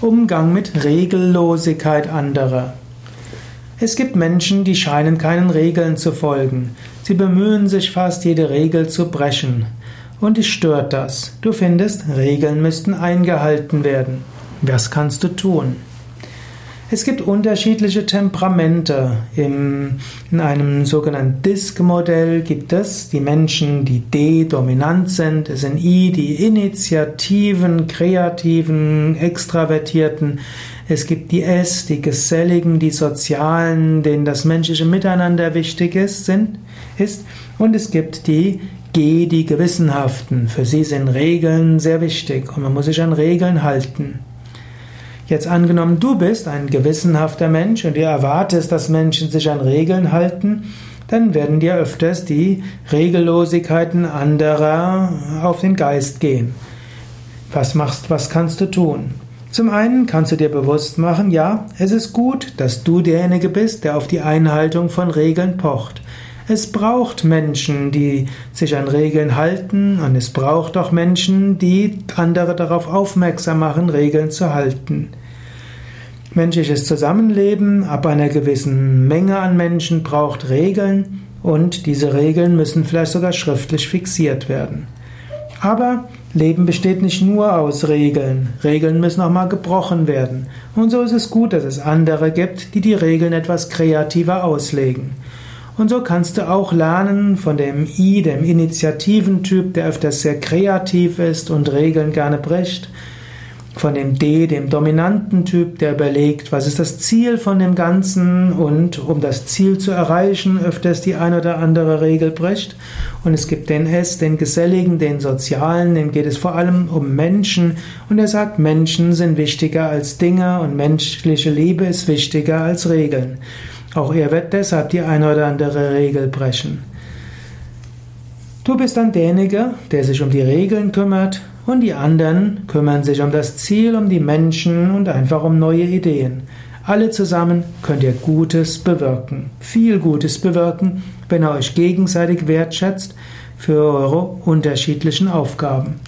Umgang mit Regellosigkeit anderer. Es gibt Menschen, die scheinen keinen Regeln zu folgen. Sie bemühen sich fast, jede Regel zu brechen. Und dich stört das. Du findest, Regeln müssten eingehalten werden. Was kannst du tun? Es gibt unterschiedliche Temperamente. Im, in einem sogenannten Disk-Modell gibt es die Menschen, die D-dominant sind. Es sind I, die Initiativen, Kreativen, Extravertierten. Es gibt die S, die Geselligen, die Sozialen, denen das menschliche Miteinander wichtig ist, sind, ist. Und es gibt die G, die Gewissenhaften. Für sie sind Regeln sehr wichtig und man muss sich an Regeln halten. Jetzt angenommen, du bist ein gewissenhafter Mensch und du erwartest, dass Menschen sich an Regeln halten, dann werden dir öfters die Regellosigkeiten anderer auf den Geist gehen. Was machst, was kannst du tun? Zum einen kannst du dir bewusst machen, ja, es ist gut, dass du derjenige bist, der auf die Einhaltung von Regeln pocht. Es braucht Menschen, die sich an Regeln halten und es braucht auch Menschen, die andere darauf aufmerksam machen, Regeln zu halten. Menschliches Zusammenleben ab einer gewissen Menge an Menschen braucht Regeln und diese Regeln müssen vielleicht sogar schriftlich fixiert werden. Aber Leben besteht nicht nur aus Regeln. Regeln müssen auch mal gebrochen werden. Und so ist es gut, dass es andere gibt, die die Regeln etwas kreativer auslegen. Und so kannst du auch lernen von dem I, dem Initiativentyp, der öfters sehr kreativ ist und Regeln gerne bricht, von dem D, dem dominanten Typ, der überlegt, was ist das Ziel von dem Ganzen und um das Ziel zu erreichen, öfters die ein oder andere Regel bricht. Und es gibt den S, den Geselligen, den Sozialen, dem geht es vor allem um Menschen und er sagt, Menschen sind wichtiger als Dinge und menschliche Liebe ist wichtiger als Regeln. Auch er wird deshalb die eine oder andere Regel brechen. Du bist dann derjenige, der sich um die Regeln kümmert und die anderen kümmern sich um das Ziel, um die Menschen und einfach um neue Ideen. Alle zusammen könnt ihr Gutes bewirken, viel Gutes bewirken, wenn ihr euch gegenseitig wertschätzt für eure unterschiedlichen Aufgaben.